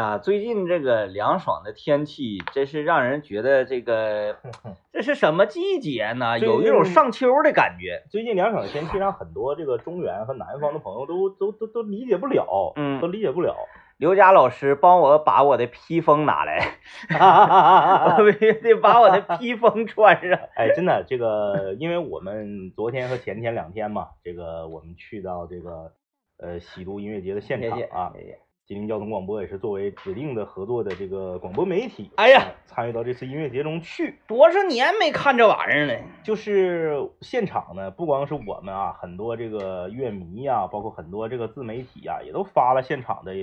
啊，最近这个凉爽的天气，真是让人觉得这个这是什么季节呢？有一种上秋的感觉。最近凉爽的天气让很多这个中原和南方的朋友都都都都理解不了，嗯，都理解不了。刘佳老师，帮我把我的披风拿来，我必须得把我的披风穿上。哎，真的，这个因为我们昨天和前天两天嘛，这个我们去到这个呃喜都音乐节的现场啊。吉林交通广播也是作为指定的合作的这个广播媒体，哎呀，参与到这次音乐节中去，多少年没看这玩意儿了。就是现场呢，不光是我们啊，很多这个乐迷呀，包括很多这个自媒体呀，也都发了现场的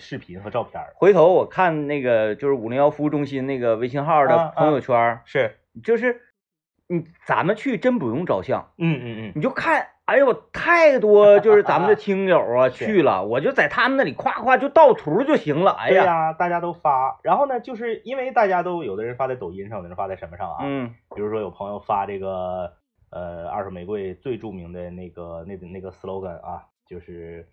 视频和照片。回头我看那个就是五零幺服务中心那个微信号的朋友圈，是，就是你咱们去真不用照相，嗯嗯嗯，你就看。哎呦，太多就是咱们的 听友啊去了，我就在他们那里夸夸就盗图就行了。哎呀，大家都发，然后呢，就是因为大家都有的人发在抖音上，有的人发在什么上啊？嗯，比如说有朋友发这个呃二手玫瑰最著名的那个那那个 slogan 啊，就是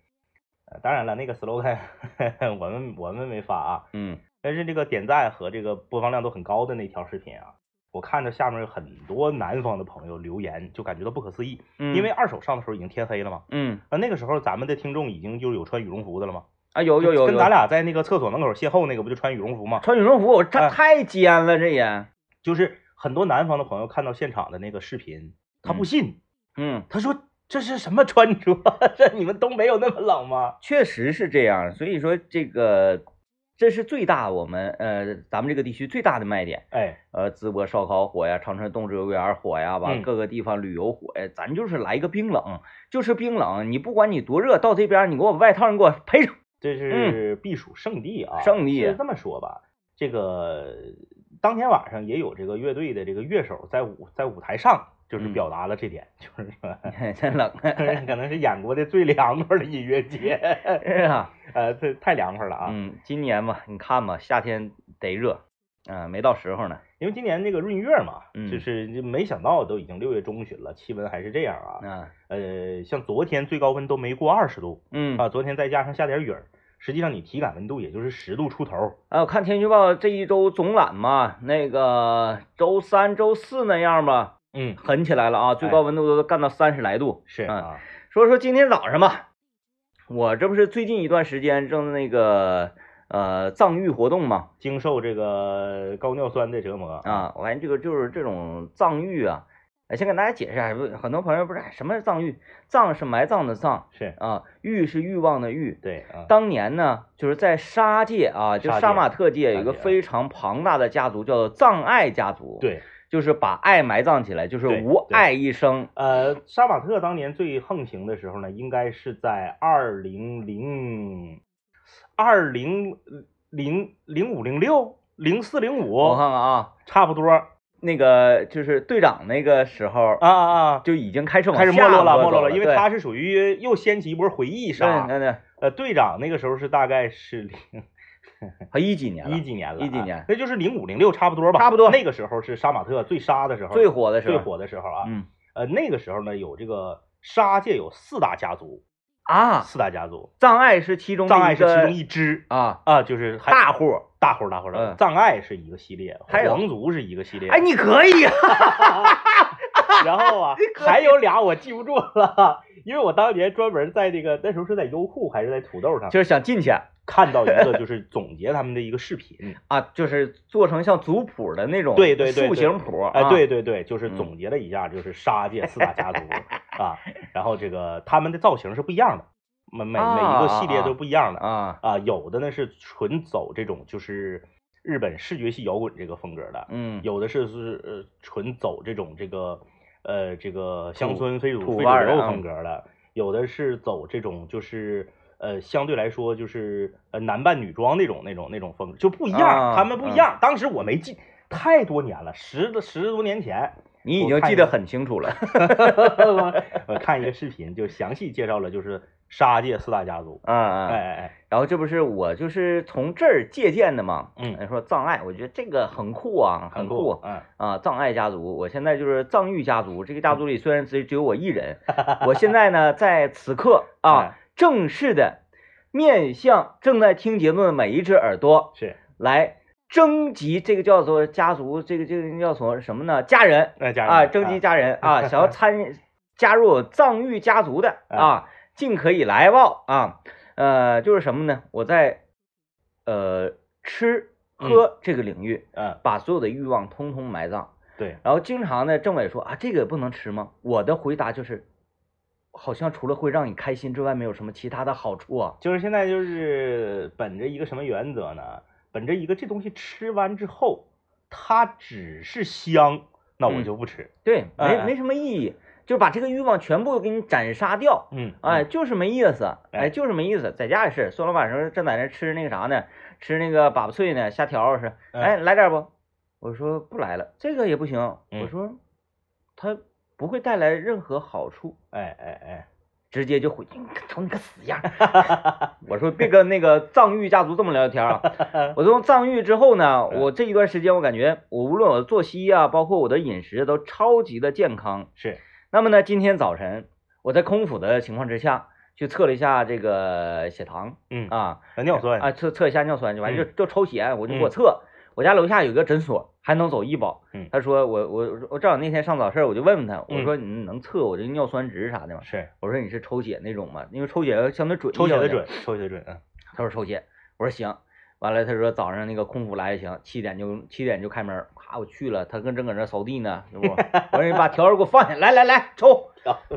呃当然了，那个 slogan 我们我们没发啊，嗯，但是这个点赞和这个播放量都很高的那条视频啊。我看着下面有很多南方的朋友留言，就感觉到不可思议，因为二手上的时候已经天黑了嘛，嗯，那那个时候咱们的听众已经就是有穿羽绒服的了吗？啊，有有有，跟咱俩在那个厕所门口邂逅那个不就穿羽绒服吗？穿羽绒服，我这太尖了，这也就是很多南方的朋友看到现场的那个视频，他不信，嗯，他说这是什么穿着？这你们东北有那么冷吗？确实是这样，所以说这个。这是最大我们呃咱们这个地区最大的卖点，哎，呃淄博烧烤火呀，长春动植物园火呀，完各个地方旅游火呀，咱就是来一个冰冷，就是冰冷，你不管你多热，到这边你给我外套你给我配上，这是避暑圣地啊，圣地是这么说吧，这个当天晚上也有这个乐队的这个乐手在舞在舞台上。就是表达了这点，就是说 真冷，可能是演过的最凉快的音乐节，是啊，呃，这太凉快了啊。嗯，今年嘛，你看嘛，夏天得热，嗯，没到时候呢。因为今年那个闰月嘛，就是没想到都已经六月中旬了，气温还是这样啊。嗯，呃，像昨天最高温都没过二十度，嗯啊，昨天再加上下点雨儿，实际上你体感温度也就是十度出头。啊，我看天气预报这一周总览嘛，那个周三、周四那样吧。嗯，狠起来了啊！最高温度都干到三十来度。是啊，说说今天早上吧，我这不是最近一段时间正那个呃藏域活动嘛，经受这个高尿酸的折磨啊。我发现这个就是这种藏域啊，先给大家解释一下，很多朋友不是什么是藏域？藏是埋葬的藏，是啊，欲是欲望的欲。对，当年呢，就是在沙界啊，就杀马特界有一个非常庞大的家族，叫做藏爱家族。对。就是把爱埋葬起来，就是无爱一生。呃，杀马特当年最横行的时候呢，应该是在二零零二零零零五零六零四零五。我看看啊，差不多。那个就是队长那个时候啊啊啊，就已经开始开始没落了，没落了，因为他是属于又掀起一波回忆杀。对对对。呃，队长那个时候是大概是零。他一几年了？一几年了？一几年？那就是零五零六差不多吧。差不多。那个时候是杀马特最杀的时候，最火的时候，最火的时候啊。嗯。呃，那个时候呢，有这个杀界有四大家族啊，四大家族，藏爱是其中，藏爱是其中一支啊啊，就是大户，大户，大户的。藏爱是一个系列，皇族是一个系列。哎，你可以。然后啊，还有俩我记不住了，因为我当年专门在那个那时候是在优酷还是在土豆上，就是想进去看到一个就是总结他们的一个视频。啊，就是做成像族谱的那种对对对塑形谱，哎对对对，就是总结了一下，就是杀界四大家族 啊，然后这个他们的造型是不一样的，每每每一个系列都不一样的啊啊，有的呢是纯走这种就是日本视觉系摇滚这个风格的，嗯，有的是是呃纯走这种这个。呃，这个乡村非主非主流风格的，有的是走这种就是呃相对来说就是呃男扮女装那种那种那种风格就不一样，他们不一样。当时我没记太多年了，十十多年前，你已经记得很清楚了。我看一个视频，就详细介绍了就是。杀界四大家族，嗯嗯，哎哎哎，然后这不是我就是从这儿借鉴的嘛，嗯，说藏爱，我觉得这个很酷啊，很酷，嗯啊，藏爱家族，我现在就是藏玉家族，这个家族里虽然只只有我一人，我现在呢在此刻啊 正式的面向正在听节目的每一只耳朵，是来征集这个叫做家族，这个这个叫做什么呢？家人啊，征集家人啊，想要参加入藏玉家族的啊，尽可以来报啊。呃，就是什么呢？我在呃吃喝这个领域，嗯，把所有的欲望通通埋葬。对，然后经常呢，政委说啊，这个不能吃吗？我的回答就是。好像除了会让你开心之外，没有什么其他的好处啊。就是现在就是本着一个什么原则呢？本着一个这东西吃完之后，它只是香，那我就不吃。对，没没什么意义，就把这个欲望全部给你斩杀掉。嗯，哎，就是没意思，哎，就是没意思。在家也是，孙老板说正在那吃那个啥呢，吃那个粑粑脆呢，虾条是。哎，来点不？我说不来了，这个也不行。我说他。不会带来任何好处，哎哎哎，直接就回去，瞅你个死样！我说别跟那个藏玉家族这么聊天啊！我从藏玉之后呢，我这一段时间我感觉我无论我的作息啊，包括我的饮食都超级的健康。是，那么呢，今天早晨我在空腹的情况之下去测了一下这个血糖，嗯啊，尿酸啊，测测一下尿酸就完就就抽血，我就给我测。我家楼下有个诊所，还能走医保。嗯，他说我我我正好那天上早市，我就问问他，我说你能测我这尿酸值啥的吗？是，我说你是抽血那种吗？因为抽血相对准，抽血的准，抽血准。嗯，他说抽血，我说行。完了他说早上那个空腹来也行，七点就七点就开门。咔，我去了，他跟正搁那扫地呢，是不？我说你把条儿给我放下，来来来抽，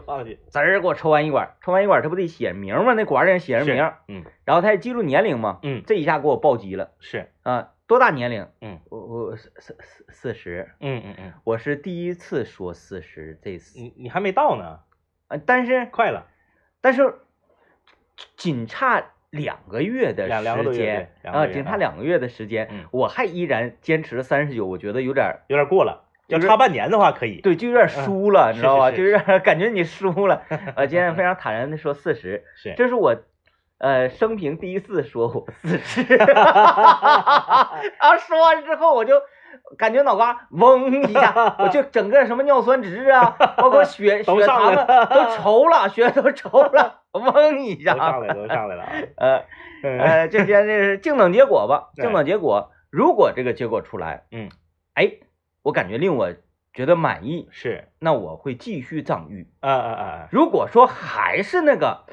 放下，滋儿给我抽完一管，抽完一管他不得写名吗？那管上写着名，嗯，然后他也记录年龄嘛，嗯，这一下给我暴击了，是啊。多大年龄？嗯，我我四四四四十。嗯嗯嗯，我是第一次说四十，这次你你还没到呢。啊，但是快了，但是仅差两个月的时间啊，仅差两个月的时间，我还依然坚持了三十九，我觉得有点有点过了。要差半年的话可以。对，就有点输了，你知道吧？就有点感觉你输了。呃，今天非常坦然的说四十，是，这是我。呃，生平第一次说我四十，然后说完之后，我就感觉脑瓜嗡一下，我就 整个什么尿酸值啊，包括血 血糖啊都稠了，血都稠了，嗡一下，上来都上来了。呃呃，这边这是静等结果吧？静等结果，如果这个结果出来，嗯，哎，我感觉令我觉得满意，是，那我会继续藏玉。啊啊啊！如果说还是那个。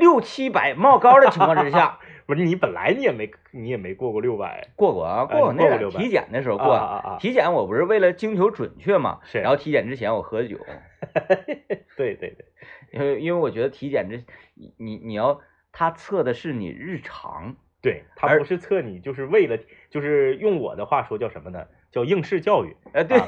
六七百冒高的情况之下，不是你本来你也没你也没过过六百，过过啊，过过那个体检的时候过。啊啊体检我不是为了精求准确嘛，是，然后体检之前我喝酒，对对对，因为因为我觉得体检这你你你要他测的是你日常，对他不是测你就是为了就是用我的话说叫什么呢？叫应试教育，哎，对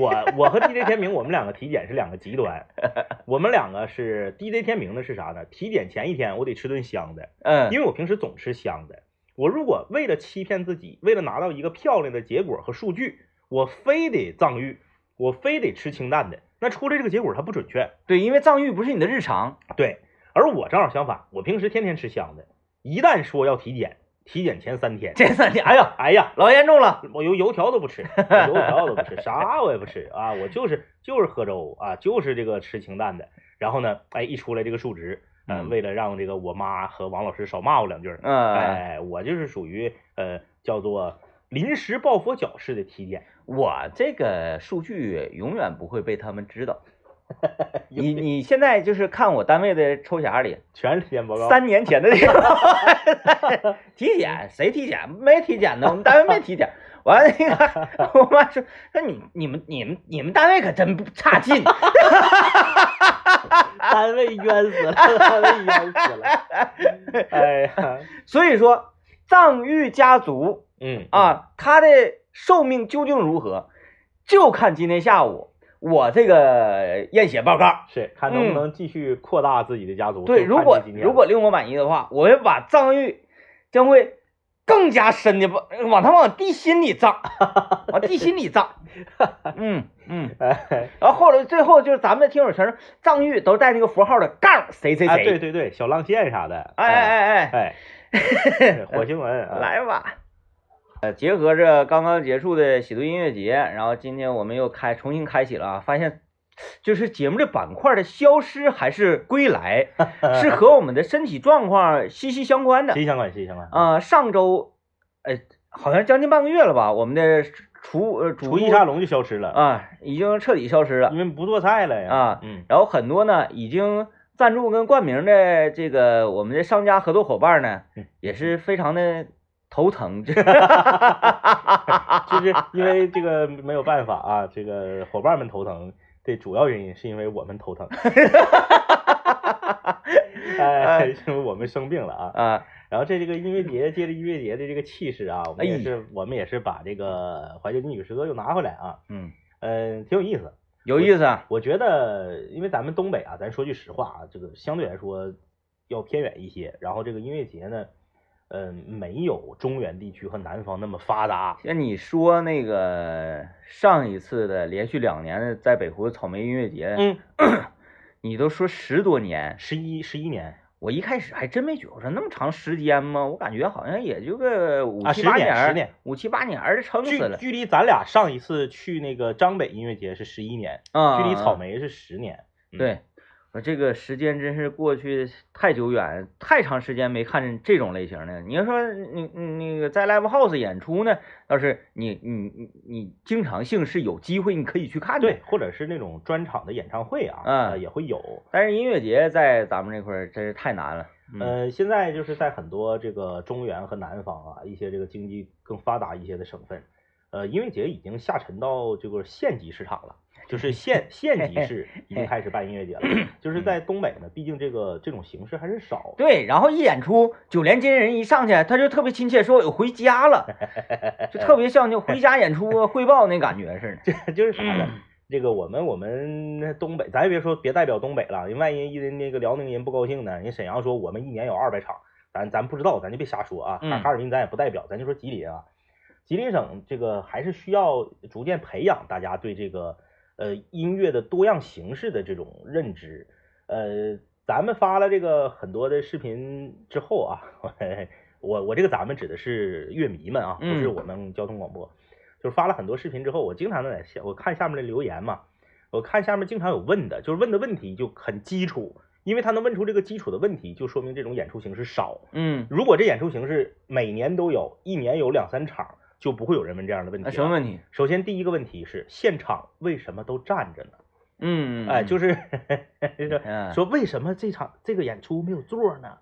我我和 DJ 天明，我们两个体检是两个极端，我们两个是 DJ 天明的是啥呢？体检前一天我得吃顿香的，嗯，因为我平时总吃香的，我如果为了欺骗自己，为了拿到一个漂亮的结果和数据，我非得藏玉，我非得吃清淡的，那出来这个结果它不准确，对，因为藏玉不是你的日常，对，而我正好相反，我平时天天吃香的，一旦说要体检。体检前三天，前三天，哎呀，哎呀，老严重了，我油油条都不吃，油条都不吃，啥我也不吃啊，我就是就是喝粥啊，就是这个吃清淡的。然后呢，哎，一出来这个数值，嗯，为了让这个我妈和王老师少骂我两句，嗯，哎，我就是属于呃叫做临时抱佛脚式的体检，我这个数据永远不会被他们知道。你你现在就是看我单位的抽匣里，全是体检报告。三年前的 体检，谁体检？没体检呢，我们单位没体检。完了那个，我妈说说你你们你们你们单位可真不差劲，单位冤死了，单位冤死了。哎呀，所以说藏玉家族，嗯啊，他的寿命究竟如何，就看今天下午。我这个验血报告是看能不能继续扩大自己的家族。对，如果如果令我满意的话，我会把藏玉将会更加深的往往他往地心里藏，往地心里藏。嗯嗯，然后后来最后就是咱们的听友全是藏玉都带那个符号的杠谁谁谁。对对对，小浪线啥的。哎哎哎哎，火星文来吧。呃，结合着刚刚结束的喜度音乐节，然后今天我们又开重新开启了啊，发现就是节目的板块的消失还是归来，是和我们的身体状况息息相关的。息息相关，息息相关。啊，上周，哎，好像将近半个月了吧，我们的厨呃厨艺沙龙就消失了啊，已经彻底消失了，因为不做菜了呀。啊，嗯。然后很多呢，已经赞助跟冠名的这个我们的商家合作伙伴呢，也是非常的头疼，就是因为这个没有办法啊，这个伙伴们头疼。的主要原因是因为我们头疼，哎，因为我们生病了啊啊！然后这这个音乐节，接着音乐节的这个气势啊，我们也是我们也是把这个怀旧金曲时刻又拿回来啊，嗯嗯，挺有意思，有意思啊。我觉得，因为咱们东北啊，咱说句实话啊，这个相对来说要偏远一些，然后这个音乐节呢。嗯，没有中原地区和南方那么发达。像你说那个上一次的连续两年的在北湖草莓音乐节，嗯，你都说十多年，十一十一年，我一开始还真没觉着那么长时间吗？我感觉好像也就个五七八年，十年，五七八年的撑死了。距离咱俩上一次去那个张北音乐节是十一年，啊，距离草莓是十年，对。我这个时间真是过去太久远，太长时间没看见这种类型的。你要说你你那个在 live house 演出呢，倒是你你你你经常性是有机会你可以去看的，对，或者是那种专场的演唱会啊，啊也会有。但是音乐节在咱们这块真是太难了。呃，现在就是在很多这个中原和南方啊，一些这个经济更发达一些的省份，呃，音乐节已经下沉到这个县级市场了。就是县县级市已经开始办音乐节了，就是在东北呢，毕竟这个这种形式还是少。对，然后一演出，九连金人一上去，他就特别亲切，说我回家了，就特别像就回家演出 汇报那感觉似的。这就是啥呢？这个我们我们东北，咱也别说别代表东北了，人万一人那个辽宁人不高兴呢，人沈阳说我们一年有二百场，咱咱不知道，咱就别瞎说啊。哈尔滨咱也不代表，咱就说吉林啊，吉林省这个还是需要逐渐培养大家对这个。呃，音乐的多样形式的这种认知，呃，咱们发了这个很多的视频之后啊，我我这个咱们指的是乐迷们啊，不是我们交通广播，就是发了很多视频之后，我经常在下我看下面的留言嘛，我看下面经常有问的，就是问的问题就很基础，因为他能问出这个基础的问题，就说明这种演出形式少。嗯，如果这演出形式每年都有一年有两三场。就不会有人问这样的问题。什么问题？首先，第一个问题是现场为什么都站着呢？嗯，哎，就是说为什么这场这个演出没有座呢？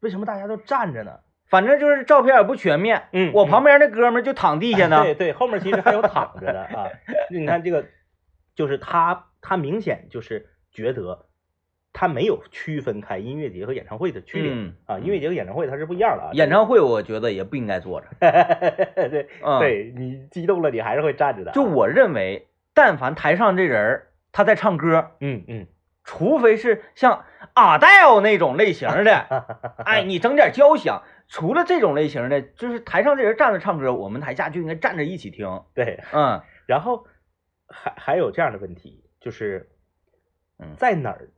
为什么大家都站着呢？反正就是照片也不全面。嗯，我旁边那哥们就躺地下呢。对对，后面其实还有躺着的啊。你看这个，就是他，他明显就是觉得。他没有区分开音乐节和演唱会的区别啊，音乐节和演唱会它是不一样的啊。演唱会我觉得也不应该坐着，对，对你激动了，你还是会站着的。就我认为，但凡台上这人他在唱歌，嗯嗯，除非是像阿黛尔那种类型的，哎，你整点交响，除了这种类型的，就是台上这人站着唱歌，我们台下就应该站着一起听。对，嗯，然后还还有这样的问题，就是在哪儿？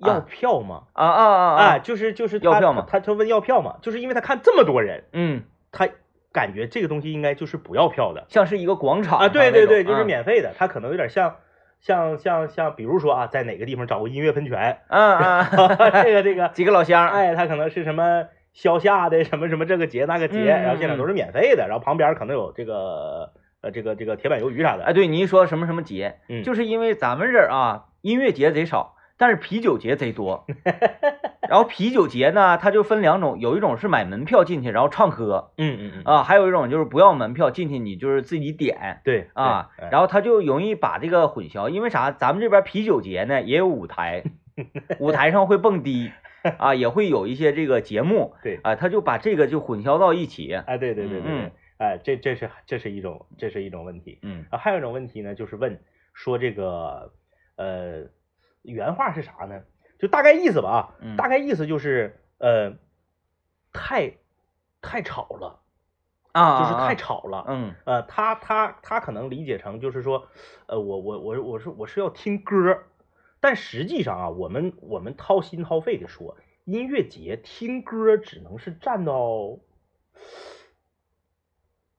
要票吗？啊啊啊啊！就是就是要票吗？他他问要票吗？就是因为他看这么多人，嗯，他感觉这个东西应该就是不要票的，像是一个广场啊，对对对，就是免费的。他可能有点像像像像，比如说啊，在哪个地方找个音乐喷泉，嗯嗯，这个这 个几个老乡，哎，他可能是什么消夏的什么什么这个节那个节，然后现场都是免费的，然后旁边可能有这个呃这个这个铁板鱿鱼啥的。哎，对你一说什么什么节，嗯，就是因为咱们这儿啊，音乐节贼少。但是啤酒节贼多，然后啤酒节呢，它就分两种，有一种是买门票进去，然后唱歌，嗯嗯嗯，啊，还有一种就是不要门票进去，你就是自己点，对啊，然后他就容易把这个混淆，因为啥？咱们这边啤酒节呢也有舞台，舞台上会蹦迪，啊，也会有一些这个节目，对，啊，他就把这个就混淆到一起，哎，对对对对，哎，这这是这是一种这是一种问题，嗯，啊，还有一种问题呢，就是问说这个呃。原话是啥呢？就大概意思吧啊，大概意思就是呃，太太吵了啊，就是太吵了。嗯呃，他他他可能理解成就是说，呃，我我我我是我是要听歌，但实际上啊，我们我们掏心掏肺的说，音乐节听歌只能是占到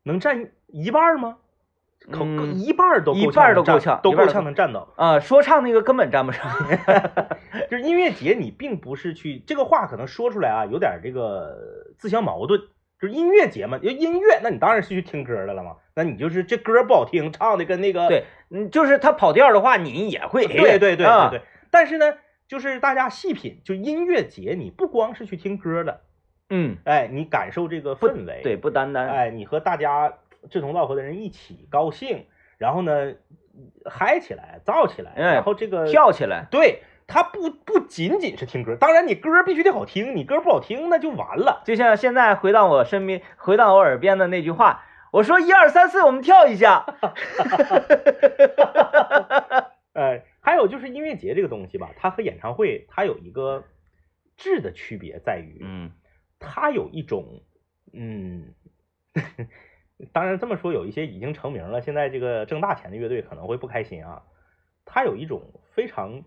能占一半吗？口一半都一半都够呛，都够呛能站到啊。说唱那个根本站不上，就是音乐节你并不是去这个话可能说出来啊，有点这个自相矛盾。就是音乐节嘛，音乐，那你当然是去听歌的了嘛。那你就是这歌不好听，唱的跟那个对，嗯，就是他跑调的话，你也会对对对对对。但是呢，就是大家细品，就音乐节，你不光是去听歌的，嗯，哎，你感受这个氛围，对，不单单，哎，你和大家志同道合的人一起高兴，然后呢，嗨起来，燥起来，然后这个跳起来，对。他不不仅仅是听歌，当然你歌必须得好听，你歌不好听那就完了。就像现在回到我身边，回到我耳边的那句话，我说一二三四，我们跳一下。哎，还有就是音乐节这个东西吧，它和演唱会它有一个质的区别在于，嗯，它有一种，嗯，当然这么说，有一些已经成名了，现在这个挣大钱的乐队可能会不开心啊。他有一种非常。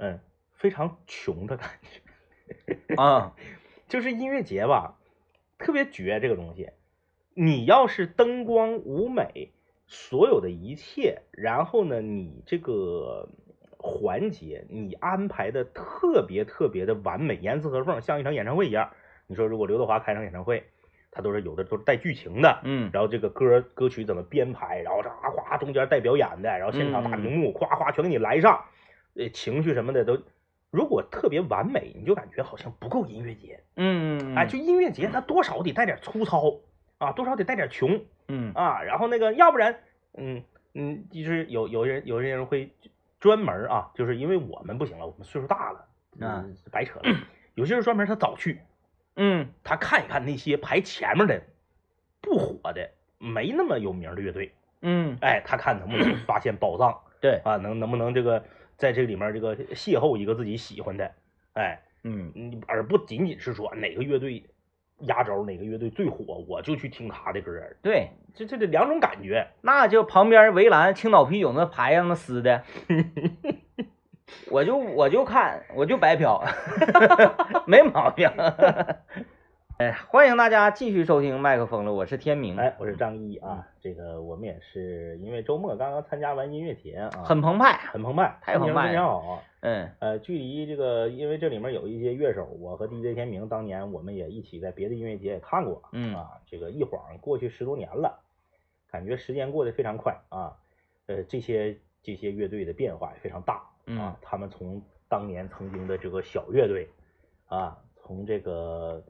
嗯，非常穷的感觉 啊，就是音乐节吧，特别绝这个东西。你要是灯光舞美，所有的一切，然后呢，你这个环节你安排的特别特别的完美，严丝合缝，像一场演唱会一样。你说如果刘德华开场演唱会，他都是有的都是带剧情的，嗯，然后这个歌歌曲怎么编排，然后这哗哗中间带表演的，然后现场大屏幕，哗哗全给你来上。呃，情绪什么的都，如果特别完美，你就感觉好像不够音乐节。嗯，哎，就音乐节，它多少得带点粗糙啊，多少得带点穷。嗯啊，然后那个，要不然，嗯嗯，就是有有人有些人会专门啊，就是因为我们不行了，我们岁数大了，嗯，白扯了。有些人专门他早去，嗯，他看一看那些排前面的不火的、没那么有名的乐队。嗯，哎，他看能不能发现宝藏。对啊，能能不能这个。在这里面，这个邂逅一个自己喜欢的，哎，嗯，你而不仅仅是说哪个乐队压轴，哪个乐队最火，我就去听他的歌。对，这这得两种感觉。那就旁边围栏青岛啤酒那牌上那撕的，我就我就看，我就白嫖，没毛病。哎，欢迎大家继续收听麦克风了，我是天明，哎，我是张一啊。这个我们也是因为周末刚刚参加完音乐节啊，很澎湃，很澎湃，太澎湃，非常好。嗯，呃，距离这个，因为这里面有一些乐手，我和 DJ 天明当年我们也一起在别的音乐节也看过，嗯啊，这个一晃过去十多年了，感觉时间过得非常快啊。呃，这些这些乐队的变化也非常大啊，他们从当年曾经的这个小乐队啊，从这个。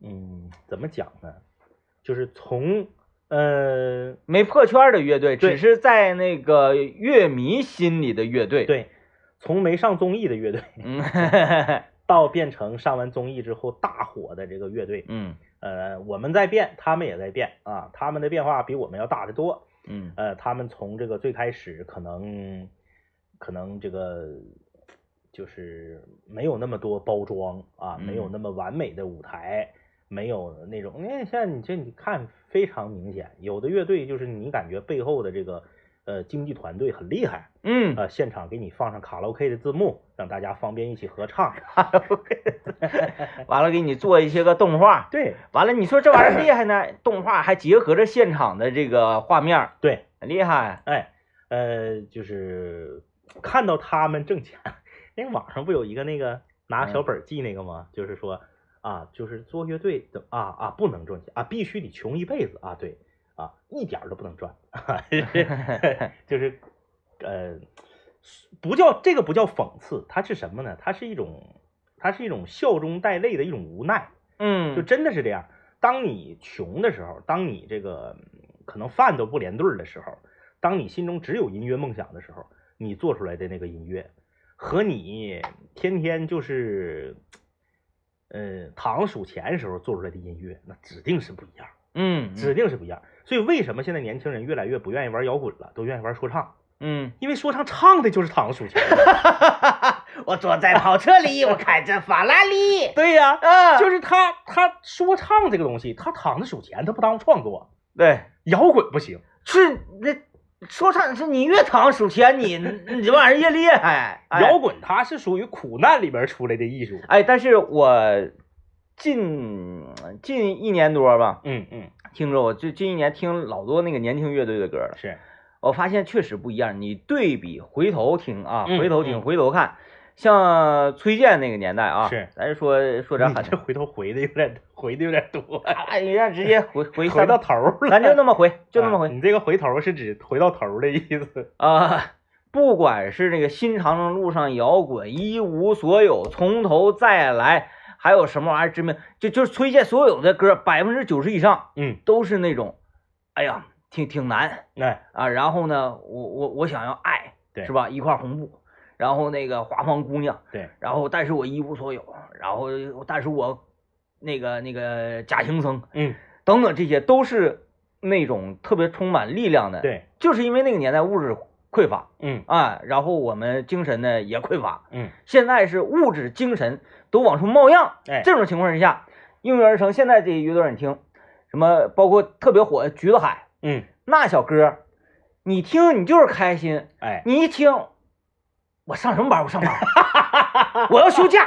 嗯，怎么讲呢？就是从呃没破圈的乐队，只是在那个乐迷心里的乐队。对，从没上综艺的乐队，嗯，到变成上完综艺之后大火的这个乐队。嗯，呃，我们在变，他们也在变啊，他们的变化比我们要大得多。嗯，呃，他们从这个最开始可能可能这个就是没有那么多包装啊，没有那么完美的舞台。没有那种，你看像你这你看非常明显，有的乐队就是你感觉背后的这个呃经济团队很厉害，嗯，呃现场给你放上卡拉 OK 的字幕，让大家方便一起合唱，完了给你做一些个动画，对，完了你说这玩意儿厉害呢，动画还结合着现场的这个画面，对，很厉害，哎，呃就是看到他们挣钱，因 为网上不有一个那个拿小本记那个吗？就是说。啊，就是做乐队的啊啊，不能赚钱啊，必须得穷一辈子啊，对啊，一点都不能赚，就是 呃，不叫这个不叫讽刺，它是什么呢？它是一种，它是一种笑中带泪的一种无奈，嗯，就真的是这样。当你穷的时候，当你这个可能饭都不连对的时候，当你心中只有音乐梦想的时候，你做出来的那个音乐，和你天天就是。呃，躺数钱时候做出来的音乐，那指定是不一样。嗯，指定是不一样。所以为什么现在年轻人越来越不愿意玩摇滚了，都愿意玩说唱？嗯，因为说唱唱的就是躺数钱。我坐在跑车里，我开着法拉利。对呀，嗯，就是他，他说唱这个东西，他躺着数钱，他不耽误创作。对，摇滚不行，是那。说唱是你越躺数钱，你 你这玩意儿越厉害。摇滚它是属于苦难里边出来的艺术。哎，但是我近近一年多吧，嗯嗯，听着，我就近一年听老多那个年轻乐队的歌了。是，我发现确实不一样。你对比回头听啊，回头听，嗯回头看，像崔健那个年代啊，是咱说说点狠的，这回头回的有点 回的有点多，哎呀，直接回回回到头了。咱就那么回，就那么回啊你这个回头是指回到头的意思。啊。不管是那个新长征路上摇滚，一无所有，从头再来，还有什么玩意儿知名，就就是崔健所有的歌，百分之九十以上嗯，都是那种，哎呀，挺挺难哎，啊。然后呢，我我我想要爱，对是吧？一块红布，然后那个华房姑娘，对，然后但是我一无所有，然后但是我那个那个假行僧嗯，等等，这些都是那种特别充满力量的。，对，就是因为那个年代物质匮乏嗯啊，然后我们精神呢也匮乏。嗯，现在是物质、精神都往出冒样，哎，这种情况之下，应运而生。现在这些乐队你听，什么包括特别火的橘子海嗯，那小歌，你听你就是开心，哎，你一听，我上什么班？我上班，我要休假，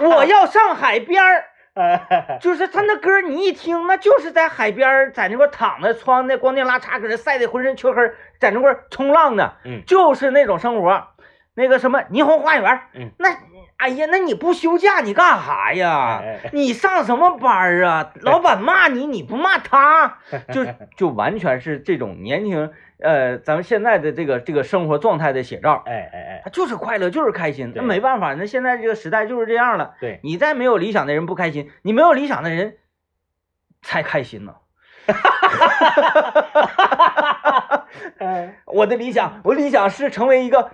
我要上海边儿。哎，就是他那歌，你一听，那就是在海边儿，在那块儿躺着，穿的光腚拉碴，搁那晒得浑身黢黑，在那块儿冲浪呢，嗯就是那种生活。那个什么霓虹花园，嗯，那哎呀，那你不休假你干啥呀？你上什么班儿啊？老板骂你，你不骂他，就 就完全是这种年轻呃，咱们现在的这个这个生活状态的写照。哎哎哎，他就是快乐，就是开心，那没办法，那现在这个时代就是这样了。对，你再没有理想的人不开心，你没有理想的人才开心呢。哎，我的理想，我理想是成为一个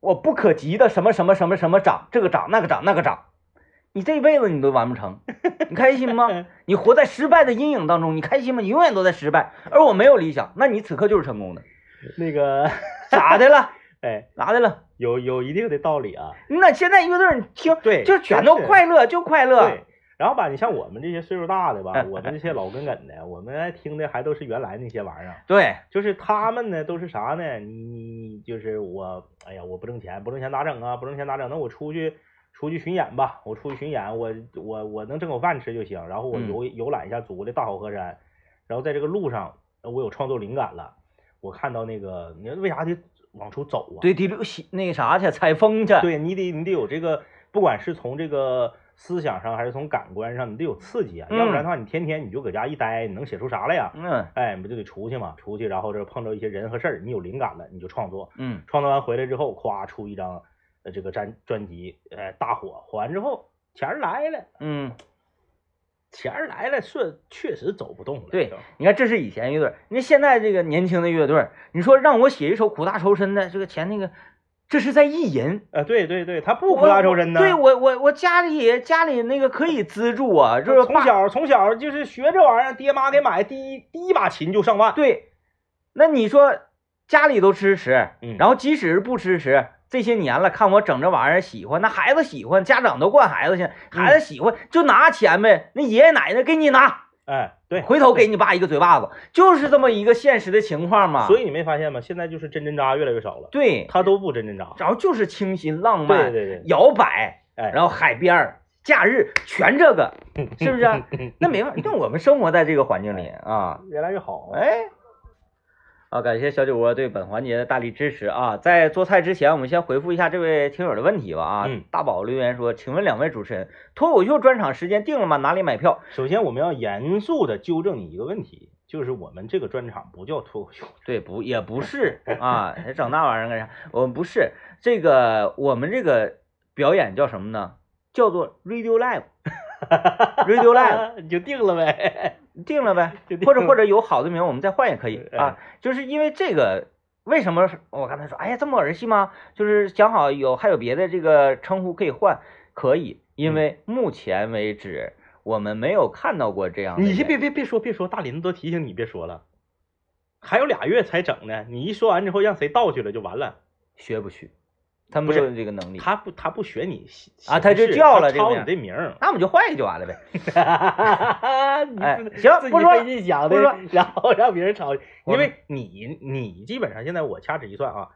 我不可及的什么什么什么什么长，这个长那个长那个长，你这辈子你都完不成，你开心吗？你活在失败的阴影当中，你开心吗？你永远都在失败。而我没有理想，那你此刻就是成功的。那个，咋的了？哎，咋的了？有有一定的道理啊。那现在乐队你听，对就全都快乐，就快乐。对，然后吧，你像我们这些岁数大的吧，嗯我们这些老梗梗的，我们爱听的还都是原来那些玩意儿。对，就是他们呢，都是啥呢？你你你就是我，哎呀，我不挣钱，不挣钱咋整啊？不挣钱咋整？那我出去出去巡演吧，我出去巡演，我我我能挣口饭吃就行。然后我嗯游游览一下祖国的大好河山，然后在这个路上，呃我有创作灵感了，我看到那个，你说为啥得往出走啊？对，得溜西那个啥去采风去。对你得你得有这个，不管是从这个思想上还是从感官上，你得有刺激啊，嗯要不然的话，你天天你就搁家一待，你能写出啥来呀？嗯哎，你不就得出去嘛？出去，然后这碰着一些人和事儿，你有灵感了，你就创作。嗯，创作完回来之后，咵出一张呃这个专专辑，呃大火，火完之后钱儿来了，嗯，钱儿来了，是确实走不动了。对，你看这是以前乐队，你看现在这个年轻的乐队，你说让我写一首苦大仇深的这个钱那个，这是在意淫。啊，对对对，他不苦大仇深呢。对我我我家里家里那个可以资助啊，就是从小从小就是学这玩意儿，爹妈给买第一第一把琴就上万。对，那你说家里都支持，嗯然后即使是不支持，这些年了，看我整这玩意儿喜欢，那孩子喜欢，家长都惯孩子去，孩子喜欢就拿钱呗，那爷爷奶奶给你拿，哎，对，回头给你爸一个嘴巴子，就是这么一个现实的情况嘛。所以你没发现吗？现在就是真真扎越来越少了，对，他都不真真扎。然后就是清新浪漫，对对对，摇摆，哎，然后海边儿、假日全这个，是不是啊？那没办法，那我们生活在这个环境里啊，越来越好。哎，啊，感谢小酒窝对本环节的大力支持啊！在做菜之前，我们先回复一下这位听友的问题吧啊！嗯大宝留言说：“请问两位主持人，脱口秀专场时间定了吗？哪里买票首先，我们要严肃的纠正你一个问题，就是我们这个专场不叫脱口秀，？”对，不也不是啊，整那玩意儿干啥？我们不是这个，我们这个表演叫什么呢？叫做 Radio Live，Radio Live 你就定了呗。定了呗 或者或者有好的名我们再换也可以哎啊。就是因为这个，为什么我刚才说，哎呀，这么儿戏吗？就是讲好有还有别的这个称呼可以换，可以，因为目前为止我们没有看到过这样的。你先别别别说别说，大林子都提醒你别说了，还有俩月才整呢，你一说完之后让谁倒去了就完了。学不去，他没有这个能力。他不他不学你啊他就叫了这抄个你这名儿。那我们就换一个就完了呗。行不说了费劲想的不说，然后让别人抄，我因为你你基本上现在我掐指一算啊，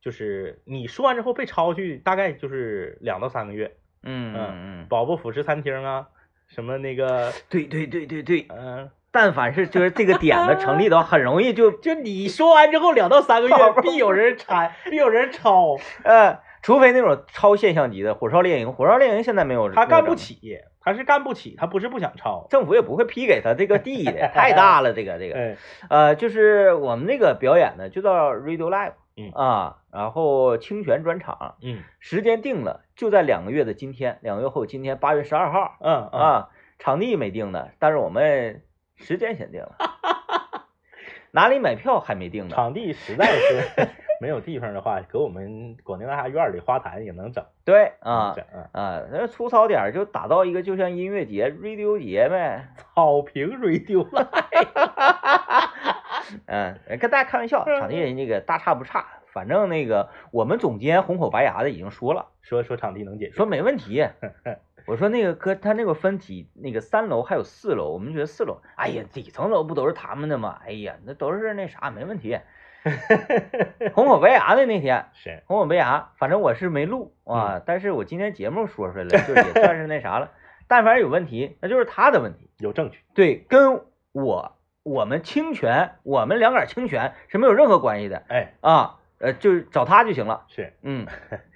就是你说完之后被抄去，大概就是两到三个月。嗯嗯嗯，宝宝辅食餐厅啊，什么那个，对对对对对。嗯、但凡是就是这个点子成立的话，很容易就 就你说完之后两到三个月 必有人掺，必有人抄，呃，除非那种超现象级的火烧猎营，火烧猎营现在没有，他干不起，他是干不起，他不是不想抄，政府也不会批给他这个地的，太大了，这个这个，呃，就是我们那个表演呢，就叫 Radio Live，嗯。啊，然后清泉专场，嗯，时间定了，就在两个月的今天，两个月后今天八月十二号，嗯啊，场地没定呢，但是我们。时间先定了，哪里买票还没定呢？场地实在是 没有地方的话，搁我们广电大厦院里花坛也能整。对啊，整啊，那粗糙点就打造一个就像音乐节、radio 节呗，草坪 radio。嗯，跟大家开玩笑，场地那个大差不差，反正那个我们总监红口白牙的已经说了，说说场地能解决，说没问题。我说那个哥，他那个分体那个三楼还有四楼，我们觉得四楼，哎呀，底层楼不都是他们的吗？哎呀，那都是那啥，没问题。红口白牙的那天是红口白牙，反正我是没录啊，但是我今天节目说出来了，就也算是那啥了。但凡有问题，那就是他的问题，有证据。对，跟我我们侵权，我们两杆侵权是没有任何关系的。哎啊。呃，就是找他就行了。是，嗯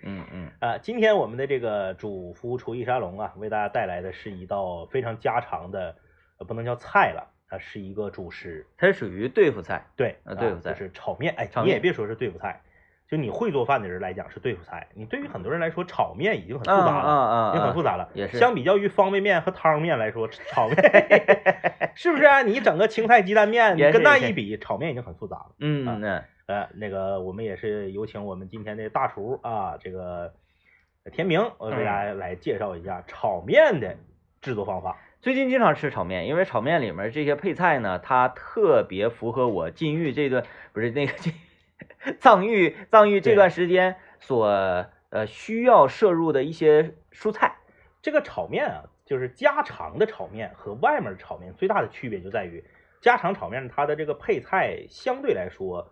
嗯嗯 啊，今天我们的这个主夫厨艺沙龙啊，为大家带来的是一道非常家常的，呃，不能叫菜了，它是一个主食，它是属于对付菜。对，啊，对付菜就是炒面。哎，你也别说是对付菜，就你会做饭的人来讲是对付菜。你对于很多人来说，炒面已经很复杂了，啊已经很复杂了。也是。相比较于方便面和汤面来说，炒面 是不是？你整个青菜鸡蛋面，你跟那一比，炒面已经很复杂了。嗯嗯。呃，那个我们也是有请我们今天的大厨啊，这个田明，我给大家来介绍一下炒面的制作方法。最近经常吃炒面，因为炒面里面这些配菜呢，它特别符合我禁欲这段不是那个藏域藏域这段时间所呃需要摄入的一些蔬菜。这个炒面啊，就是家常的炒面和外面的炒面最大的区别就在于，家常炒面它的这个配菜相对来说。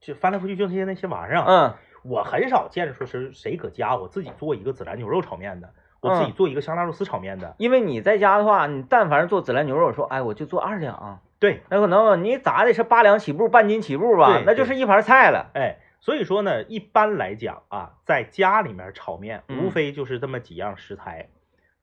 就翻来覆去就那些那些玩意儿，嗯，我很少见说是谁搁家我自己做一个孜然牛肉炒面的，我自己做一个香辣肉丝炒面的。因为你在家的话，你但凡是做孜然牛肉，说哎我就做二两，对，那可能你咋的是八两起步，半斤起步吧，那就是一盘菜了。哎，所以说呢，一般来讲啊，在家里面炒面，无非就是这么几样食材：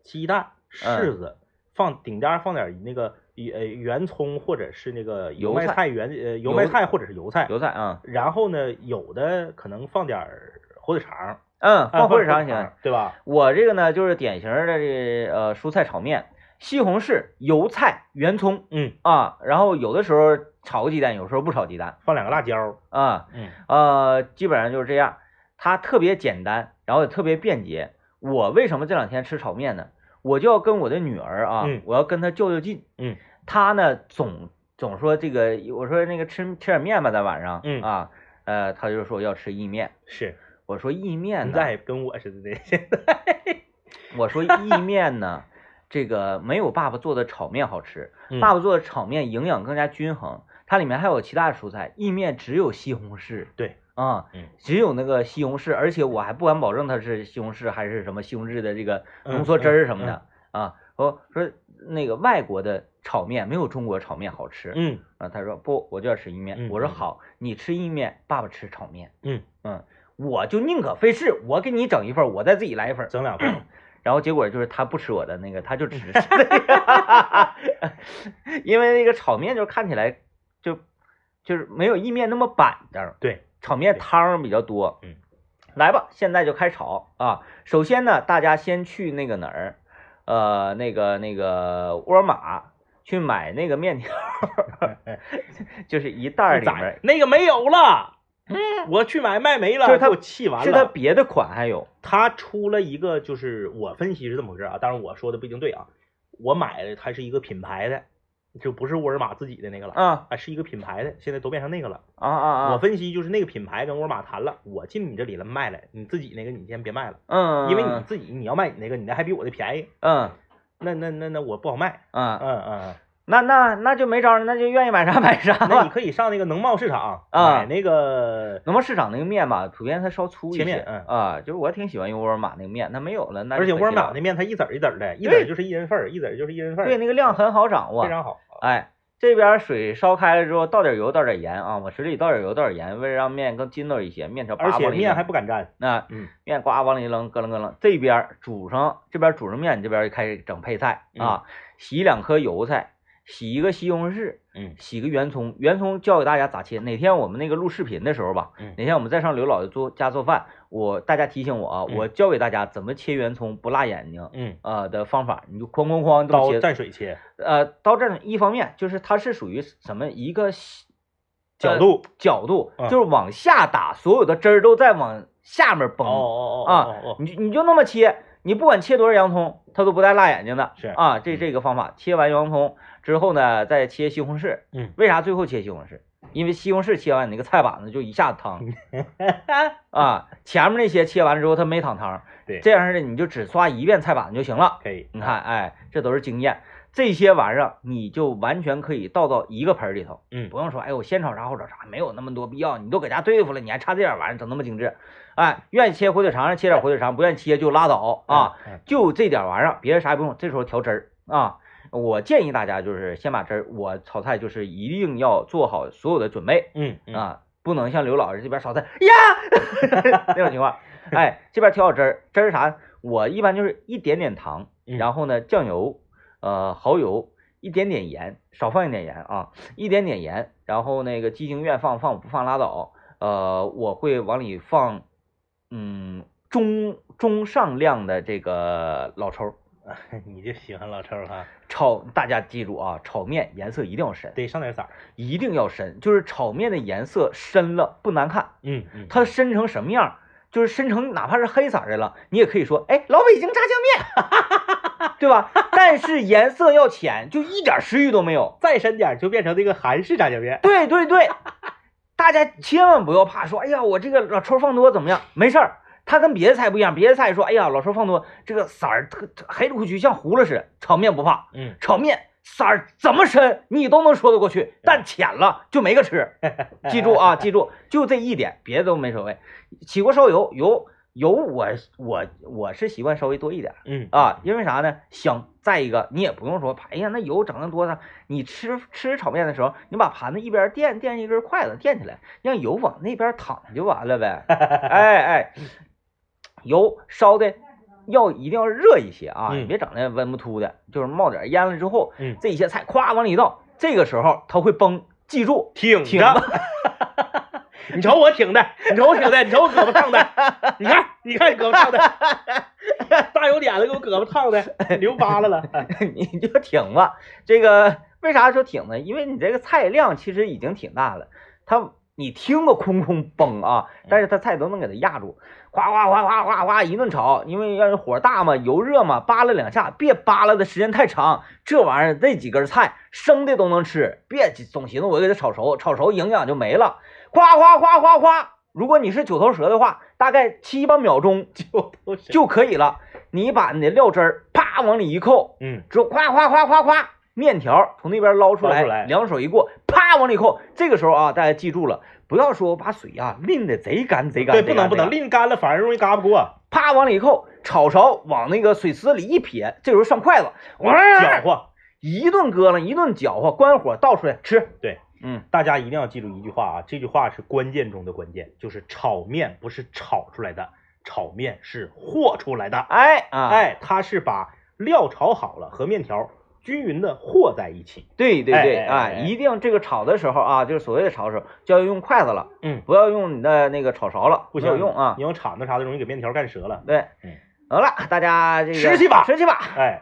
鸡蛋、柿子，放顶边放点那个。呃，圆葱或者是那个油麦菜，圆呃油麦菜或者是油菜，油菜啊。然后呢，有的可能放点火腿肠，嗯，放火腿肠行，对吧？我这个呢，就是典型的这呃蔬菜炒面，西红柿、油菜、圆葱，嗯啊，然后有的时候炒个鸡蛋，有时候不炒鸡蛋，放两个辣椒啊，嗯呃，基本上就是这样，它特别简单，然后也特别便捷。我为什么这两天吃炒面呢？我就要跟我的女儿啊，我要跟她较较劲，嗯。她呢，总总说这个，我说那个吃吃点面吧，在晚上，嗯啊，呃，她就说要吃意面，是，我说意面呢，在跟我似的，这现在，我说意面呢，这个没有爸爸做的炒面好吃，爸爸做的炒面营养更加均衡，它里面还有其他的蔬菜，意面只有西红柿，对，啊，只有那个西红柿，而且我还不敢保证它是西红柿还是什么西红柿的这个浓缩汁儿什么的，啊，我说那个外国的。炒面没有中国炒面好吃，嗯啊，他说不，我就要吃意面。我说好，你吃意面，爸爸吃炒面。嗯嗯，我就宁可费事，我给你整一份，我再自己来一份，整两份。然后结果就是他不吃我的那个，他就只吃 因为那个炒面就看起来就就是没有意面那么板正。对，炒面汤比较多。嗯，来吧，现在就开炒啊。首先呢，大家先去那个哪儿，呃，那个那个沃尔玛。去买那个面条，就是一袋里面那个没有了。嗯，我去买卖没了，就是他气完了。是他别的款还有，他出了一个，就是我分析是这么回事啊，当然我说的不一定对啊。我买的它是一个品牌的，就不是沃尔玛自己的那个了啊，是一个品牌的，现在都变成那个了。啊啊啊！我分析就是那个品牌跟沃尔玛谈了，我进你这里了卖了，你自己那个你先别卖了，嗯，因为你自己你要卖你那个，你那还比我的便宜，嗯。那那那那我不好卖，嗯嗯嗯，那那那就没招了，那就愿意买啥买啥。那你可以上那个农贸市场 啊买那个农贸市场那个面吧，普遍它稍粗一些，嗯啊，就是我挺喜欢用沃尔玛那个面，那没有了，那而且沃尔玛那面它一籽儿一籽儿的，一籽儿就是一人份儿，一籽儿就是一人份儿，对，那个量很好掌握，非常好。哎，这边水烧开了之后，倒点油，倒点盐啊，往水里倒点油，倒点盐，为了让面更筋道一些。面条而且面还不敢粘，那嗯，面呱往里一扔，咯楞咯楞。这边煮上，这边煮上面，你这边就开始整配菜啊，洗两颗油菜。洗一个西红柿，嗯，洗个圆葱，圆葱教给大家咋切。哪天我们那个录视频的时候吧，哪天我们再上刘老爷做家做饭，我大家提醒我啊，我教给大家怎么切圆葱不辣眼睛，嗯。啊的方法，你就哐哐哐刀蘸水切，呃，刀蘸水，一方面就是它是属于什么一个角度。角度，就是往下打，所有的汁儿都在往下面崩，哦哦哦啊，你你就那么切，你不管切多少洋葱，它都不带辣眼睛的，是。啊，这这个方法，切完洋葱。之后呢，再切西红柿。嗯，为啥最后切西红柿？因为西红柿切完，你那个菜板子就一下子汤 啊。前面那些切完了之后，它没淌汤。对，这样式的你就只刷一遍菜板子就行了。可以，你看，哎，这都是经验。这些玩意儿你就完全可以倒到一个盆里头。嗯，不用说，哎，我先炒啥后炒啥，没有那么多必要。你都搁家对付了，你还差这点玩意儿整那么精致？哎，愿意切火腿肠切点火腿肠，不愿意切就拉倒啊。就这点玩意儿，别的啥也不用。这时候调汁儿啊。我建议大家就是先把汁儿，我炒菜就是一定要做好所有的准备，嗯啊，不能像刘老师这边炒菜呀 那种情况，哎，这边调好汁儿，汁儿啥？我一般就是一点点糖，然后呢酱油，呃蚝油，一点点盐，少放一点盐啊，一点点盐，然后那个鸡精愿放放不放拉倒，呃我会往里放，嗯中中上量的这个老抽。你就喜欢老抽哈？炒大家记住啊，炒面颜色一定要深，得上点色儿，一定要深。就是炒面的颜色深了不难看，嗯嗯，它深成什么样？就是深成哪怕是黑色的了，你也可以说，哎，老北京炸酱面，对吧？但是颜色要浅，就一点食欲都没有。再深点就变成那个韩式炸酱面。对对对，大家千万不要怕说，哎呀，我这个老抽放多怎么样？没事儿。它跟别的菜不一样，别的菜说，哎呀，老师放多，这个色儿特黑里胡区，像糊了似的。炒面不怕，嗯，炒面色儿怎么深你都能说得过去，但浅了就没个吃。记住啊，记住，就这一点，别的都没所谓。起锅烧油，油油我我我是习惯稍微多一点，嗯啊，因为啥呢？香。再一个，你也不用说，哎呀，那油整的多呢。你吃吃炒面的时候，你把盘子一边垫垫一根筷子垫起来，让油往那边淌就完了呗。哎哎。油烧的要一定要热一些啊，你别整那温不突的，就是冒点烟了之后，嗯，这些菜咵往里一倒，这个时候它会崩，记住挺着。你瞅我挺的，你瞅我挺的，你瞅我胳膊烫的，你看，你看你胳膊烫的，大油点子给我胳膊烫的，流疤了了，你就挺吧。这个为啥说挺呢？因为你这个菜量其实已经挺大了，它你听个空空崩啊，但是他菜都能给它压住。哗哗哗哗哗哗一顿炒，因为要是火大嘛，油热嘛，扒拉两下，别扒拉的时间太长。这玩意儿这几根菜生的都能吃，别总寻思我给它炒熟，炒熟营养就没了。哗哗哗哗哗，如果你是九头蛇的话，大概七八秒钟 就就可以了。你把你的料汁儿啪往里一扣，嗯，之后哗哗哗哗哗，面条从那边捞出来，两手一过，啪往里扣。这个时候啊，大家记住了。不要说我把水啊淋的贼干贼干，对，不能不能淋干了，反而容易嘎不过。啪往里一扣，炒勺往那个水池子里一撇，这时候上筷子，搅和，一顿搁楞，一顿搅和，关火倒出来吃。对，嗯，大家一定要记住一句话啊，这句话是关键中的关键，就是炒面不是炒出来的，炒面是和出来的。哎啊哎，它是把料炒好了和面条。均匀的和在一起，对对对，啊，一定这个炒的时候啊，就是所谓的炒的时候，就要用筷子了，嗯，不要用你的那个炒勺了，不行用啊，你用铲子啥的容易给面条干折了。对，嗯，好了，大家这个吃去吧，吃去吧，哎。